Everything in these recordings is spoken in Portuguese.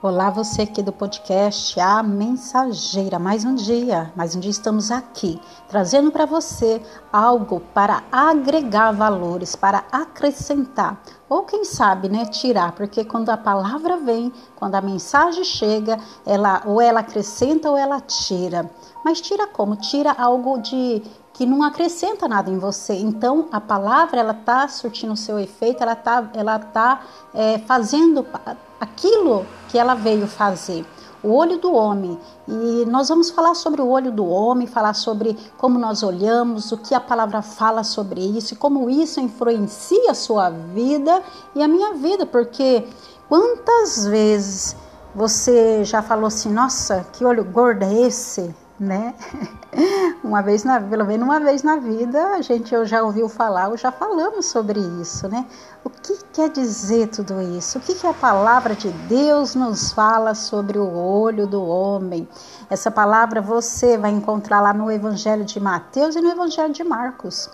Olá, você aqui do podcast A Mensageira. Mais um dia, mais um dia estamos aqui trazendo para você algo para agregar valores, para acrescentar, ou quem sabe, né, tirar, porque quando a palavra vem, quando a mensagem chega, ela ou ela acrescenta ou ela tira. Mas tira como? Tira algo de que não acrescenta nada em você. Então a palavra ela tá surtindo o seu efeito, ela tá, ela tá é, fazendo aquilo que ela veio fazer. O olho do homem. E nós vamos falar sobre o olho do homem, falar sobre como nós olhamos, o que a palavra fala sobre isso e como isso influencia a sua vida e a minha vida, porque quantas vezes você já falou assim: nossa, que olho gordo é esse? Né? Uma vez na, pelo menos uma vez na vida, a gente eu já ouviu falar, ou já falamos sobre isso, né? O que quer dizer tudo isso? O que, que a palavra de Deus nos fala sobre o olho do homem? Essa palavra você vai encontrar lá no Evangelho de Mateus e no Evangelho de Marcos.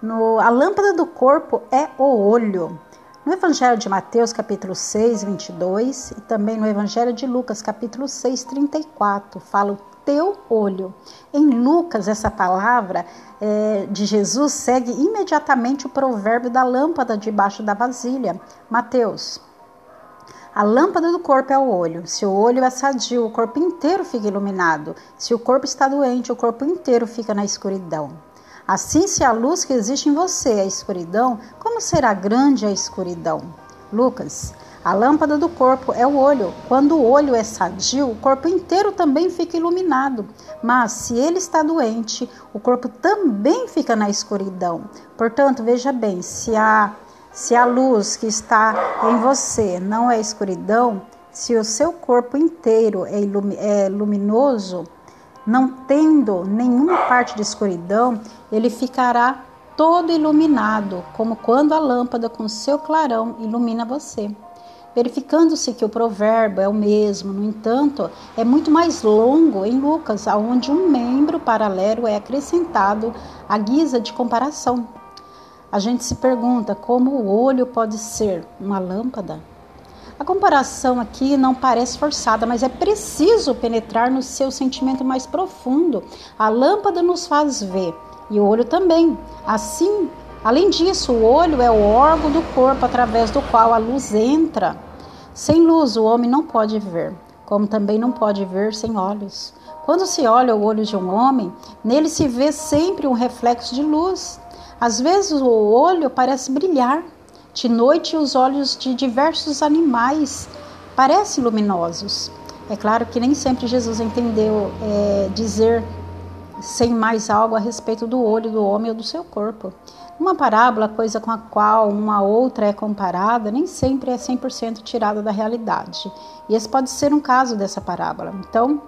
No, a lâmpada do corpo é o olho. No Evangelho de Mateus, capítulo 6, 22, e também no Evangelho de Lucas, capítulo 6, 34, fala o teu olho. Em Lucas, essa palavra é, de Jesus segue imediatamente o provérbio da lâmpada debaixo da vasilha. Mateus. A lâmpada do corpo é o olho. Se o olho é sadio, o corpo inteiro fica iluminado. Se o corpo está doente, o corpo inteiro fica na escuridão. Assim, se a luz que existe em você é a escuridão, como será grande a escuridão? Lucas. A lâmpada do corpo é o olho. Quando o olho é sadio, o corpo inteiro também fica iluminado. Mas se ele está doente, o corpo também fica na escuridão. Portanto, veja bem, se a se a luz que está em você não é escuridão, se o seu corpo inteiro é, é luminoso, não tendo nenhuma parte de escuridão, ele ficará todo iluminado, como quando a lâmpada com seu clarão ilumina você verificando-se que o provérbio é o mesmo, no entanto, é muito mais longo em Lucas, onde um membro paralelo é acrescentado à guisa de comparação. A gente se pergunta como o olho pode ser uma lâmpada? A comparação aqui não parece forçada, mas é preciso penetrar no seu sentimento mais profundo. A lâmpada nos faz ver e o olho também. Assim, além disso, o olho é o órgão do corpo através do qual a luz entra. Sem luz, o homem não pode ver, como também não pode ver sem olhos. Quando se olha o olho de um homem, nele se vê sempre um reflexo de luz. Às vezes o olho parece brilhar. De noite, os olhos de diversos animais parecem luminosos. É claro que nem sempre Jesus entendeu é, dizer sem mais algo a respeito do olho do homem ou do seu corpo. Uma parábola, coisa com a qual uma outra é comparada, nem sempre é 100% tirada da realidade. E esse pode ser um caso dessa parábola. Então,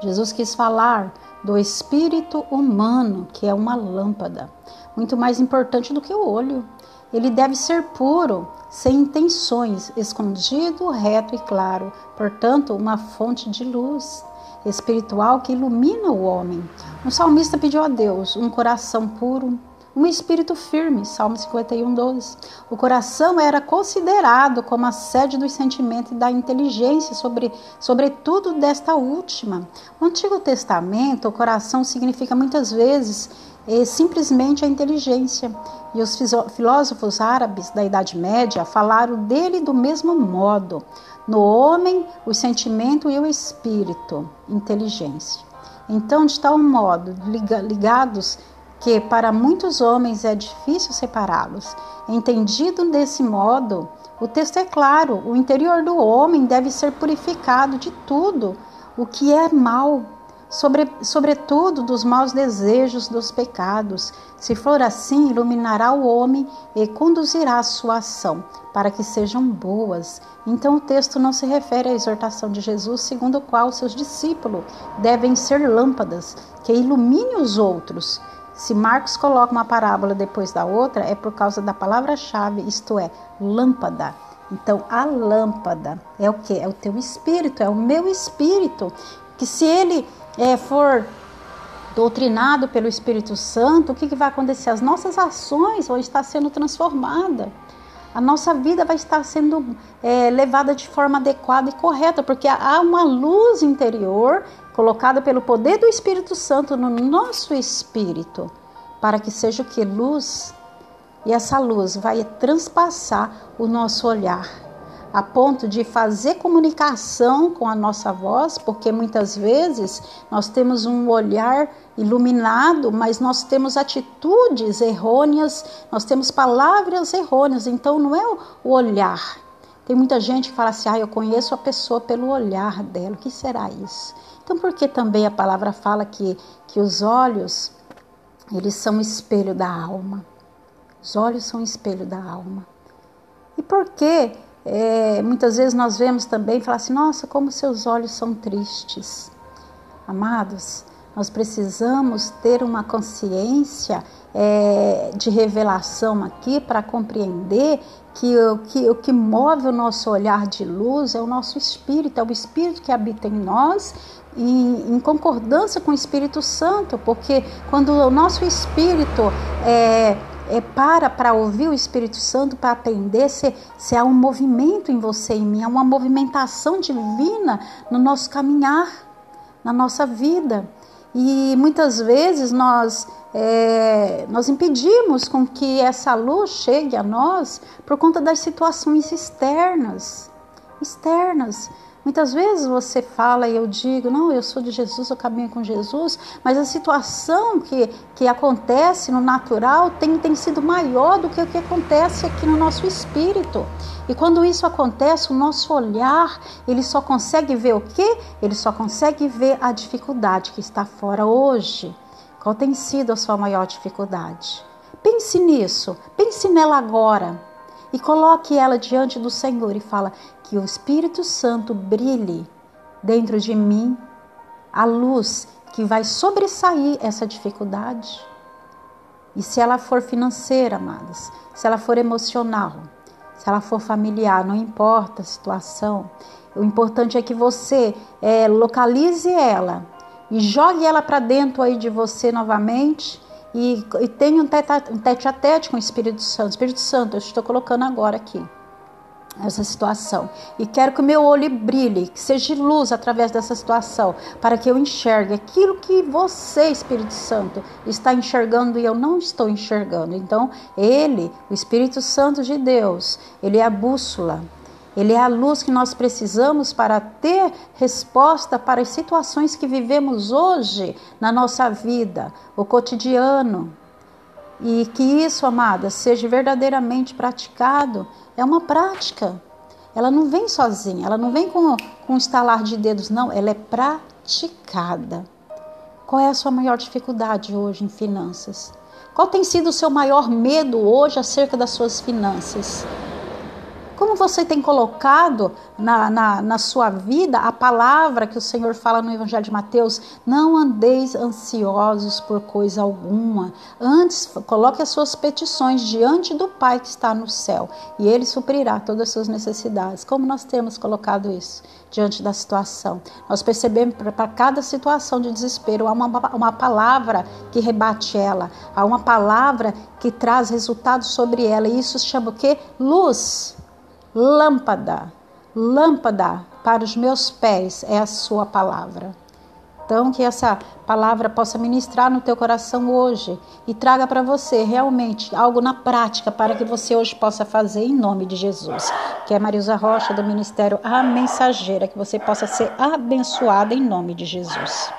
Jesus quis falar do espírito humano, que é uma lâmpada, muito mais importante do que o olho. Ele deve ser puro, sem intenções, escondido, reto e claro, portanto, uma fonte de luz espiritual que ilumina o homem. Um salmista pediu a Deus um coração puro, um espírito firme, Salmo 51, 12. O coração era considerado como a sede dos sentimentos e da inteligência, sobre, sobretudo desta última. No Antigo Testamento, o coração significa muitas vezes é simplesmente a inteligência. E os filósofos árabes da Idade Média falaram dele do mesmo modo. No homem, o sentimento e o espírito, inteligência. Então, de tal modo, ligados que para muitos homens é difícil separá-los. Entendido desse modo, o texto é claro: o interior do homem deve ser purificado de tudo o que é mal, sobre, sobretudo dos maus desejos dos pecados. Se for assim, iluminará o homem e conduzirá a sua ação, para que sejam boas. Então o texto não se refere à exortação de Jesus, segundo o qual seus discípulos devem ser lâmpadas que iluminem os outros se Marcos coloca uma parábola depois da outra, é por causa da palavra-chave, isto é, lâmpada. Então, a lâmpada é o que? É o teu espírito, é o meu espírito. Que se ele é, for doutrinado pelo Espírito Santo, o que, que vai acontecer? As nossas ações vão estar sendo transformadas. A nossa vida vai estar sendo é, levada de forma adequada e correta, porque há uma luz interior colocada pelo poder do Espírito Santo no nosso espírito, para que seja o que? Luz. E essa luz vai transpassar o nosso olhar a ponto de fazer comunicação com a nossa voz, porque muitas vezes nós temos um olhar iluminado, mas nós temos atitudes errôneas, nós temos palavras errôneas, então não é o olhar. Tem muita gente que fala assim: ah, eu conheço a pessoa pelo olhar dela, o que será isso? Então, por que também a palavra fala que, que os olhos, eles são espelho da alma? Os olhos são espelho da alma. E por que é, muitas vezes nós vemos também falar assim: nossa, como seus olhos são tristes. Amados, nós precisamos ter uma consciência é, de revelação aqui para compreender que o, que o que move o nosso olhar de luz é o nosso espírito, é o espírito que habita em nós em, em, concordância com o Espírito Santo, porque quando o nosso espírito é, é, para para ouvir o Espírito Santo, para aprender se, se há um movimento em você e em mim, há uma movimentação divina no nosso caminhar, na nossa vida. E muitas vezes nós, é, nós impedimos com que essa luz chegue a nós por conta das situações externas. Externas. Muitas vezes você fala e eu digo, não, eu sou de Jesus, eu caminho com Jesus, mas a situação que, que acontece no natural tem, tem sido maior do que o que acontece aqui no nosso espírito. E quando isso acontece, o nosso olhar, ele só consegue ver o quê? Ele só consegue ver a dificuldade que está fora hoje. Qual tem sido a sua maior dificuldade? Pense nisso, pense nela agora e coloque ela diante do Senhor e fala: que o Espírito Santo brilhe dentro de mim a luz que vai sobressair essa dificuldade. E se ela for financeira, amadas, se ela for emocional, se ela for familiar, não importa a situação, o importante é que você é, localize ela e jogue ela para dentro aí de você novamente e, e um tete, um tete a tete com o Espírito Santo. Espírito Santo, eu estou colocando agora aqui essa situação e quero que o meu olho brilhe, que seja luz através dessa situação, para que eu enxergue aquilo que você, Espírito Santo, está enxergando e eu não estou enxergando. Então, ele, o Espírito Santo de Deus, ele é a bússola. Ele é a luz que nós precisamos para ter resposta para as situações que vivemos hoje na nossa vida, o cotidiano. E que isso, amada, seja verdadeiramente praticado é uma prática. Ela não vem sozinha, ela não vem com, com um estalar de dedos, não, ela é praticada. Qual é a sua maior dificuldade hoje em finanças? Qual tem sido o seu maior medo hoje acerca das suas finanças? Como você tem colocado na, na, na, sua vida a palavra que o Senhor fala no Evangelho de Mateus? Não andeis ansiosos por coisa alguma. Antes, coloque as suas petições diante do Pai que está no céu e Ele suprirá todas as suas necessidades. Como nós temos colocado isso diante da situação? Nós percebemos para cada situação de desespero há uma, uma palavra que rebate ela, há uma palavra que traz resultados sobre ela. E isso chama o quê? Luz lâmpada, lâmpada para os meus pés é a sua palavra. Então, que essa palavra possa ministrar no teu coração hoje e traga para você realmente algo na prática para que você hoje possa fazer em nome de Jesus. Que é Marisa Rocha do Ministério A Mensageira, que você possa ser abençoada em nome de Jesus.